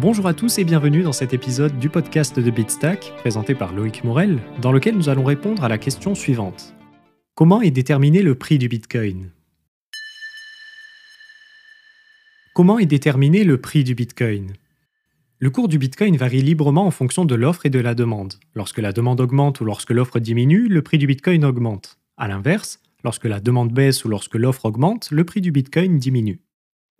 Bonjour à tous et bienvenue dans cet épisode du podcast de Bitstack, présenté par Loïc Morel, dans lequel nous allons répondre à la question suivante. Comment est déterminé le prix du Bitcoin? Comment est déterminé le prix du Bitcoin? Le cours du Bitcoin varie librement en fonction de l'offre et de la demande. Lorsque la demande augmente ou lorsque l'offre diminue, le prix du Bitcoin augmente. A l'inverse, lorsque la demande baisse ou lorsque l'offre augmente, le prix du Bitcoin diminue.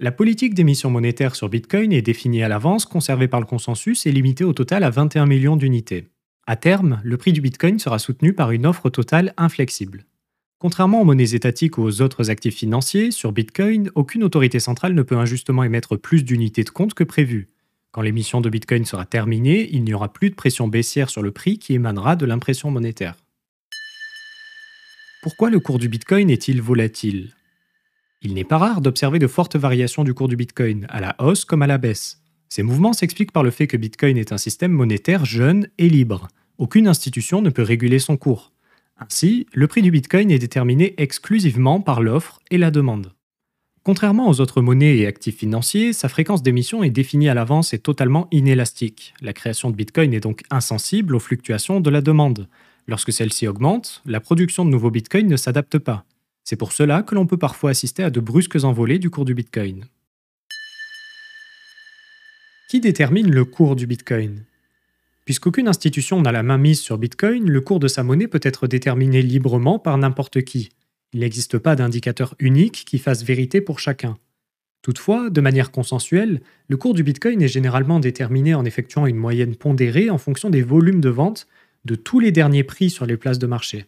La politique d'émission monétaire sur Bitcoin est définie à l'avance, conservée par le consensus et limitée au total à 21 millions d'unités. À terme, le prix du Bitcoin sera soutenu par une offre totale inflexible. Contrairement aux monnaies étatiques ou aux autres actifs financiers, sur Bitcoin, aucune autorité centrale ne peut injustement émettre plus d'unités de compte que prévu. Quand l'émission de Bitcoin sera terminée, il n'y aura plus de pression baissière sur le prix qui émanera de l'impression monétaire. Pourquoi le cours du Bitcoin est-il volatile? Il n'est pas rare d'observer de fortes variations du cours du Bitcoin, à la hausse comme à la baisse. Ces mouvements s'expliquent par le fait que Bitcoin est un système monétaire jeune et libre. Aucune institution ne peut réguler son cours. Ainsi, le prix du Bitcoin est déterminé exclusivement par l'offre et la demande. Contrairement aux autres monnaies et actifs financiers, sa fréquence d'émission est définie à l'avance et totalement inélastique. La création de Bitcoin est donc insensible aux fluctuations de la demande. Lorsque celle-ci augmente, la production de nouveaux Bitcoins ne s'adapte pas. C'est pour cela que l'on peut parfois assister à de brusques envolées du cours du Bitcoin. Qui détermine le cours du Bitcoin? Puisqu'aucune institution n'a la main mise sur Bitcoin, le cours de sa monnaie peut être déterminé librement par n'importe qui. Il n'existe pas d'indicateur unique qui fasse vérité pour chacun. Toutefois, de manière consensuelle, le cours du Bitcoin est généralement déterminé en effectuant une moyenne pondérée en fonction des volumes de vente de tous les derniers prix sur les places de marché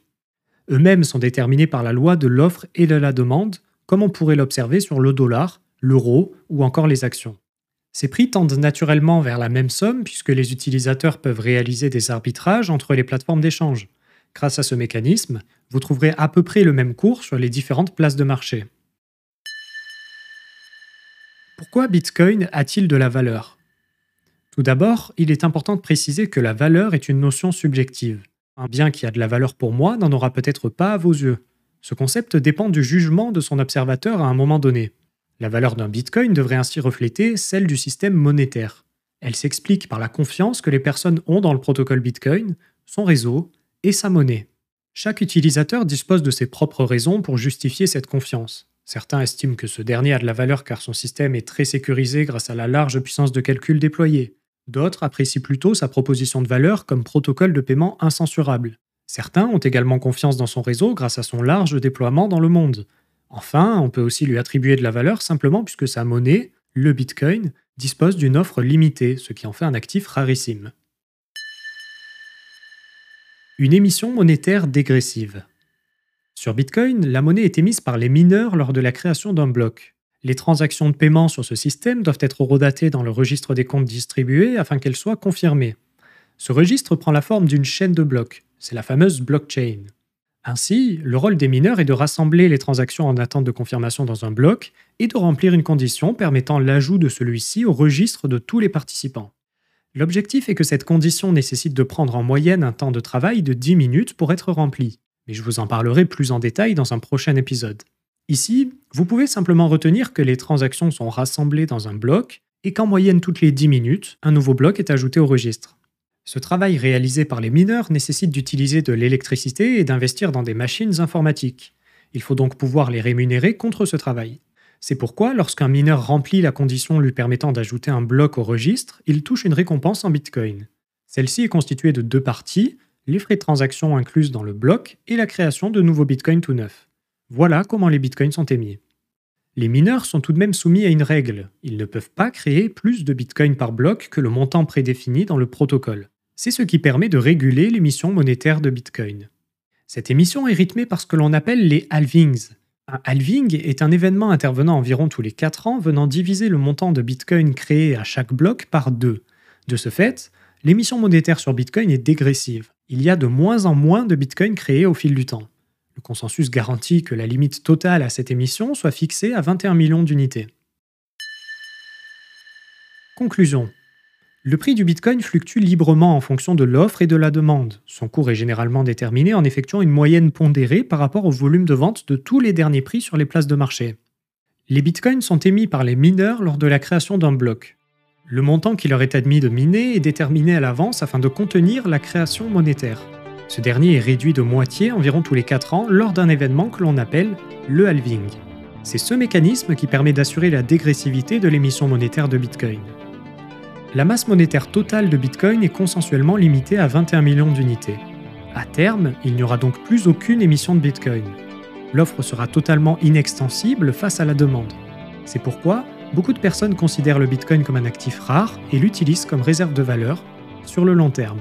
eux-mêmes sont déterminés par la loi de l'offre et de la demande, comme on pourrait l'observer sur le dollar, l'euro ou encore les actions. Ces prix tendent naturellement vers la même somme puisque les utilisateurs peuvent réaliser des arbitrages entre les plateformes d'échange. Grâce à ce mécanisme, vous trouverez à peu près le même cours sur les différentes places de marché. Pourquoi Bitcoin a-t-il de la valeur? Tout d'abord, il est important de préciser que la valeur est une notion subjective. Un bien qui a de la valeur pour moi n'en aura peut-être pas à vos yeux. Ce concept dépend du jugement de son observateur à un moment donné. La valeur d'un bitcoin devrait ainsi refléter celle du système monétaire. Elle s'explique par la confiance que les personnes ont dans le protocole bitcoin, son réseau et sa monnaie. Chaque utilisateur dispose de ses propres raisons pour justifier cette confiance. Certains estiment que ce dernier a de la valeur car son système est très sécurisé grâce à la large puissance de calcul déployée. D'autres apprécient plutôt sa proposition de valeur comme protocole de paiement incensurable. Certains ont également confiance dans son réseau grâce à son large déploiement dans le monde. Enfin, on peut aussi lui attribuer de la valeur simplement puisque sa monnaie, le Bitcoin, dispose d'une offre limitée, ce qui en fait un actif rarissime. Une émission monétaire dégressive. Sur Bitcoin, la monnaie est émise par les mineurs lors de la création d'un bloc. Les transactions de paiement sur ce système doivent être redatées dans le registre des comptes distribués afin qu'elles soient confirmées. Ce registre prend la forme d'une chaîne de blocs, c'est la fameuse blockchain. Ainsi, le rôle des mineurs est de rassembler les transactions en attente de confirmation dans un bloc et de remplir une condition permettant l'ajout de celui-ci au registre de tous les participants. L'objectif est que cette condition nécessite de prendre en moyenne un temps de travail de 10 minutes pour être remplie, mais je vous en parlerai plus en détail dans un prochain épisode. Ici, vous pouvez simplement retenir que les transactions sont rassemblées dans un bloc et qu'en moyenne toutes les 10 minutes, un nouveau bloc est ajouté au registre. Ce travail réalisé par les mineurs nécessite d'utiliser de l'électricité et d'investir dans des machines informatiques. Il faut donc pouvoir les rémunérer contre ce travail. C'est pourquoi, lorsqu'un mineur remplit la condition lui permettant d'ajouter un bloc au registre, il touche une récompense en Bitcoin. Celle-ci est constituée de deux parties, les frais de transaction inclus dans le bloc et la création de nouveaux Bitcoins tout neufs. Voilà comment les bitcoins sont émis. Les mineurs sont tout de même soumis à une règle. Ils ne peuvent pas créer plus de bitcoins par bloc que le montant prédéfini dans le protocole. C'est ce qui permet de réguler l'émission monétaire de bitcoin. Cette émission est rythmée par ce que l'on appelle les halvings. Un halving est un événement intervenant environ tous les 4 ans venant diviser le montant de bitcoin créé à chaque bloc par deux. De ce fait, l'émission monétaire sur bitcoin est dégressive. Il y a de moins en moins de bitcoins créés au fil du temps. Le consensus garantit que la limite totale à cette émission soit fixée à 21 millions d'unités. Conclusion. Le prix du Bitcoin fluctue librement en fonction de l'offre et de la demande. Son cours est généralement déterminé en effectuant une moyenne pondérée par rapport au volume de vente de tous les derniers prix sur les places de marché. Les Bitcoins sont émis par les mineurs lors de la création d'un bloc. Le montant qui leur est admis de miner est déterminé à l'avance afin de contenir la création monétaire. Ce dernier est réduit de moitié environ tous les 4 ans lors d'un événement que l'on appelle le halving. C'est ce mécanisme qui permet d'assurer la dégressivité de l'émission monétaire de Bitcoin la masse monétaire totale de Bitcoin est consensuellement limitée à 21 millions d'unités. À terme, il n'y aura donc plus aucune émission de Bitcoin. L'offre sera totalement inextensible face à la demande. C'est pourquoi beaucoup de personnes considèrent le Bitcoin comme un actif rare et l'utilisent comme réserve de valeur sur le long terme.